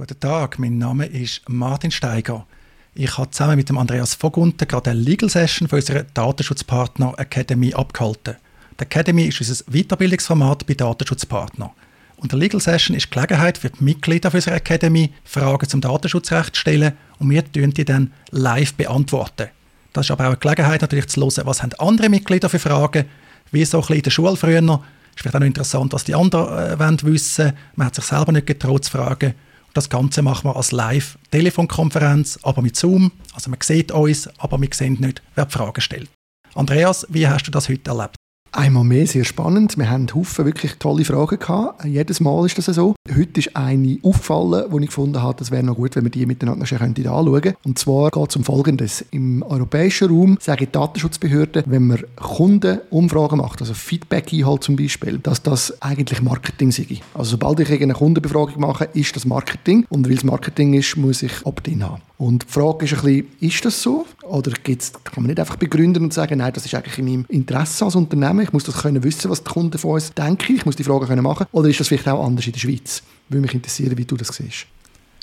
Guten Tag, mein Name ist Martin Steiger. Ich habe zusammen mit Andreas Vogunten gerade eine Legal Session für unsere Datenschutzpartner Academy abgehalten. Die Academy ist unser Weiterbildungsformat bei Datenschutzpartnern. Und der Legal Session ist die Gelegenheit für die Mitglieder unserer Academy, Fragen zum Datenschutzrecht zu stellen und wir beantworten die dann live beantworten. Das ist aber auch eine Gelegenheit natürlich zu hören, was haben andere Mitglieder für Fragen, wie so ein bisschen in der Schule früher. Ist vielleicht auch noch interessant, was die anderen äh, wollen wissen. Man hat sich selber nicht getraut zu fragen. Das Ganze machen wir als Live-Telefonkonferenz, aber mit Zoom. Also man sieht uns, aber wir sehen nicht, wer die Fragen stellt. Andreas, wie hast du das heute erlebt? Einmal mehr sehr spannend. Wir haben Haufen wirklich tolle Fragen gehabt. Jedes Mal ist das so. Heute ist eine auffallen, wo ich gefunden habe, es wäre noch gut, wenn wir die miteinander schon anschauen könnten. Und zwar geht es um Folgendes. Im europäischen Raum sagen die Datenschutzbehörden, wenn man Kundenumfragen macht, also Feedback einholt zum Beispiel, dass das eigentlich Marketing sei. Also sobald ich eine Kundenbefragung mache, ist das Marketing. Und weil es Marketing ist, muss ich Opt-in haben. Und die Frage ist ein bisschen, ist das so? Oder gibt's, kann man nicht einfach begründen und sagen, nein, das ist eigentlich in meinem Interesse als Unternehmen, ich muss das können wissen, was die Kunden von uns denken, ich muss die Fragen können machen. Oder ist das vielleicht auch anders in der Schweiz? Würde mich interessieren, wie du das siehst.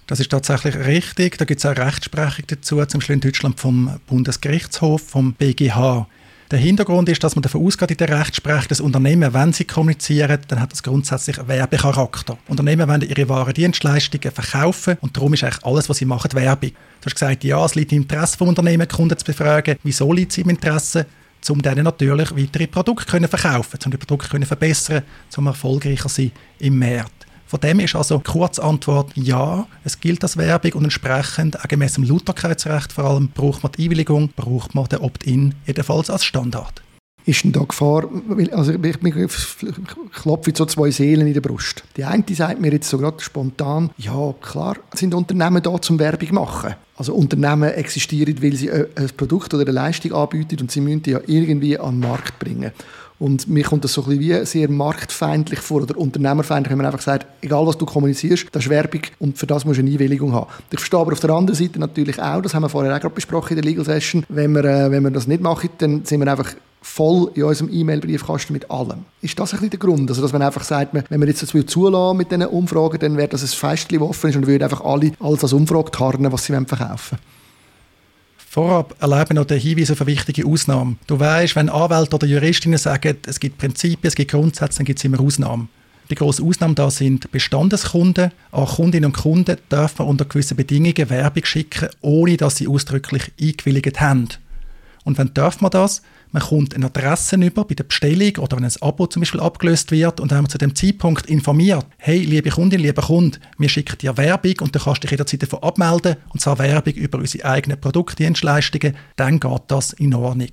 Das ist tatsächlich richtig. Da gibt es auch Rechtsprechung dazu, zum Beispiel in Deutschland vom Bundesgerichtshof, vom BGH. Der Hintergrund ist, dass man davon ausgeht in der Rechtsprechung, dass Unternehmen, wenn sie kommunizieren, dann hat das grundsätzlich Werbecharakter. Unternehmen wollen ihre Waren Dienstleistungen verkaufen und darum ist eigentlich alles, was sie machen, Werbung. Du hast gesagt, ja, es liegt im Interesse des Unternehmens, Kunden zu befragen. Wieso liegt es im Interesse? um dann natürlich weitere Produkte können verkaufen, um die Produkte können verbessern, um erfolgreicher sein im Markt. Von dem ist also Kurzantwort ja, es gilt als Werbung und entsprechend, auch gemäss dem Lauterkeitsrecht vor allem, braucht man die Einwilligung, braucht man den Opt-in jedenfalls als Standard. Ist denn da Gefahr, also ich, ich, ich klopfe so zwei Seelen in der Brust. Die eine sagt mir jetzt so gerade spontan, ja klar, sind Unternehmen da zum Werbung machen. Also Unternehmen existieren, weil sie ein Produkt oder eine Leistung anbieten und sie müssen die ja irgendwie an den Markt bringen. Und mir kommt das so ein bisschen wie sehr marktfeindlich vor oder unternehmerfeindlich, wenn man einfach sagt, egal was du kommunizierst, das ist Werbung und für das musst du eine Einwilligung haben. Ich verstehe aber auf der anderen Seite natürlich auch, das haben wir vorher auch gerade besprochen in der Legal Session, wenn wir, äh, wenn wir das nicht machen, dann sind wir einfach voll in unserem E-Mail-Briefkasten mit allem. Ist das ein bisschen der Grund? Also, dass man einfach sagt, wenn man jetzt das zulassen mit diesen Umfragen, dann wäre das ein Festchen, das offen ist und würde einfach alle alles als Umfrage tarnen, was sie verkaufen wollen. Vorab erleben noch den Hinweis auf eine wichtige Ausnahme. Du weißt, wenn Anwälte oder Juristinnen sagen, es gibt Prinzipien, es gibt Grundsätze, dann gibt es immer Ausnahmen. Die grosse Ausnahme da sind Bestandeskunden. An Kundinnen und Kunden darf man unter gewissen Bedingungen Werbung schicken, ohne dass sie ausdrücklich eingewilligt haben. Und wenn darf man das? Man kommt eine Adresse über bei der Bestellung oder wenn ein Abo zum Beispiel abgelöst wird und dann haben wir zu dem Zeitpunkt informiert, hey, liebe Kundin, lieber Kunde, wir schicken dir Werbung und du kannst dich jederzeit davon abmelden und zwar Werbung über unsere eigenen Produktdienstleistungen, dann geht das in Ordnung.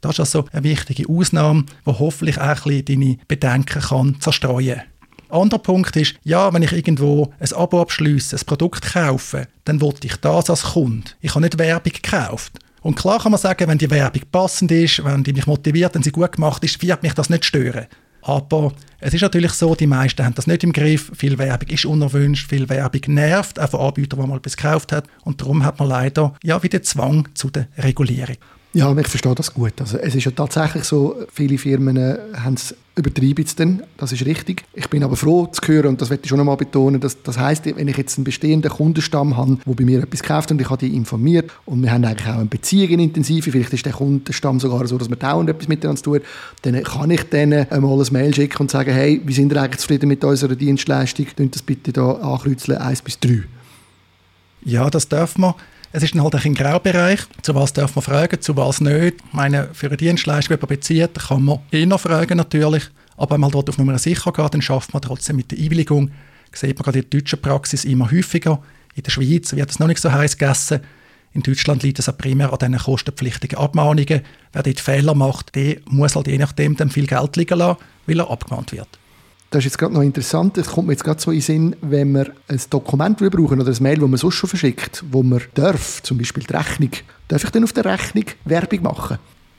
Das ist also eine wichtige Ausnahme, die hoffentlich auch ein bisschen deine Bedenken kann zerstreuen kann. Anderer Punkt ist, ja, wenn ich irgendwo ein Abo abschließe, ein Produkt kaufe, dann wollte ich das als Kunde. Ich habe nicht Werbung gekauft. Und klar kann man sagen, wenn die Werbung passend ist, wenn die mich motiviert, wenn sie gut gemacht ist, wird mich das nicht stören. Aber es ist natürlich so, die meisten haben das nicht im Griff. Viel Werbung ist unerwünscht, viel Werbung nervt, auch von Anbietern, die mal etwas gekauft hat. Und darum hat man leider ja wieder Zwang zu der Regulierung. Ja, ich verstehe das gut. Also es ist ja tatsächlich so, viele Firmen äh, haben es übertrieben jetzt dann, das ist richtig. Ich bin aber froh zu hören, und das möchte ich schon einmal betonen, dass, das heißt, wenn ich jetzt einen bestehenden Kundenstamm habe, der bei mir etwas gekauft und ich habe die informiert und wir haben eigentlich auch eine Beziehung in intensive, vielleicht ist der Kundenstamm sogar so, dass wir dauernd etwas miteinander tun, dann kann ich denen einmal ein Mail schicken und sagen, hey, wie sind ihr eigentlich zufrieden mit unserer Dienstleistung? Könnt das bitte da ankreuzeln, 1 bis 3. Ja, das darf man. Es ist dann halt ein Graubereich. Zu was darf man fragen, zu was nicht. Ich meine, für eine Dienstleistung, die man bezieht, kann man immer fragen natürlich. Aber wenn man dort auf Nummer sicher geht, dann schafft man trotzdem mit der Einwilligung. Das sieht man gerade in der deutschen Praxis immer häufiger. In der Schweiz wird es noch nicht so heiß gegessen. In Deutschland liegt es auch primär an diesen kostenpflichtigen Abmahnungen. Wer dort Fehler macht, der muss halt je nachdem dann viel Geld liegen lassen, weil er abgemahnt wird. Das ist jetzt gerade noch interessant. Es kommt mir jetzt gerade so in den Sinn, wenn wir ein Dokument brauchen oder ein Mail, das man sonst schon verschickt, wo man darf, zum Beispiel die Rechnung, darf ich dann auf der Rechnung Werbung machen?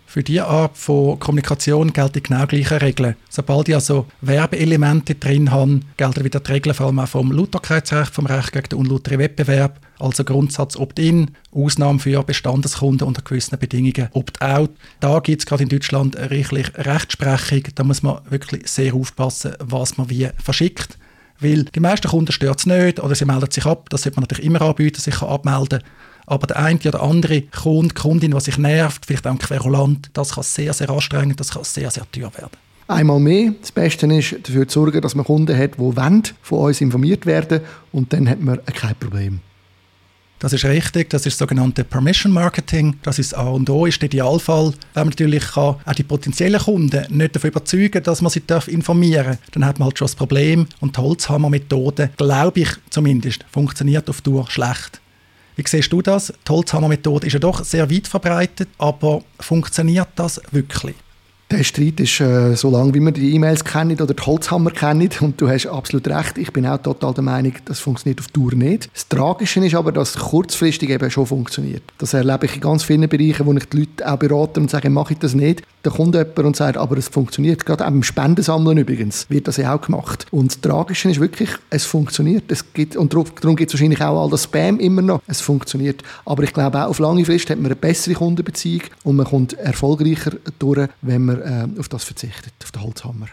Für diese Art von Kommunikation gelten genau gleiche Regeln. Sobald ich also Werbeelemente drin habe, gelten wieder die Regeln vor allem auch vom Lauterkeitsrecht, vom Recht gegen den unlauteren Wettbewerb, also Grundsatz Opt-in, Ausnahme für Bestandeskunden unter gewissen Bedingungen Opt-out. Da gibt es gerade in Deutschland reichlich Rechtsprechung. Da muss man wirklich sehr aufpassen, was man wie verschickt. Weil die meisten Kunden stört es nicht oder sie melden sich ab. Das sollte man natürlich immer anbieten, sich abmelden aber der eine oder andere Kunde, Kundin, die sich nervt, vielleicht auch ein Querulant, das kann sehr, sehr anstrengend, das kann sehr, sehr teuer werden. Einmal mehr. Das Beste ist, dafür zu sorgen, dass man Kunden hat, die wollen, von uns informiert werden und dann hat man kein Problem. Das ist richtig, das ist das sogenannte Permission Marketing. Das ist A und O, ist der Idealfall. Wenn man natürlich kann, auch die potenziellen Kunden nicht davon überzeugen dass man sie darf informieren darf, dann hat man halt schon das Problem. Und die Holzhammer-Methode, glaube ich zumindest, funktioniert auf Tour schlecht. Wie siehst du das? Die Holzhammer-Methode ist ja doch sehr weit verbreitet, aber funktioniert das wirklich? Der Streit ist äh, so lange, wie wir die E-Mails kennen oder die Holzhammer kennen. Und du hast absolut recht. Ich bin auch total der Meinung, das funktioniert auf Tour nicht. Das Tragische ist aber, dass es kurzfristig eben schon funktioniert. Das erlebe ich in ganz vielen Bereichen, wo ich die Leute auch berate und sage, mache ich das nicht. Da kommt jemand und sagt, aber es funktioniert. Gerade auch beim Spendensammeln übrigens wird das ja auch gemacht. Und das Tragische ist wirklich, es funktioniert. Es gibt, und darum gibt es wahrscheinlich auch all das Spam immer noch. Es funktioniert. Aber ich glaube auch, auf lange Frist hat man eine bessere Kundenbeziehung und man kommt erfolgreicher durch, wenn man äh, auf das verzichtet, auf den Holzhammer.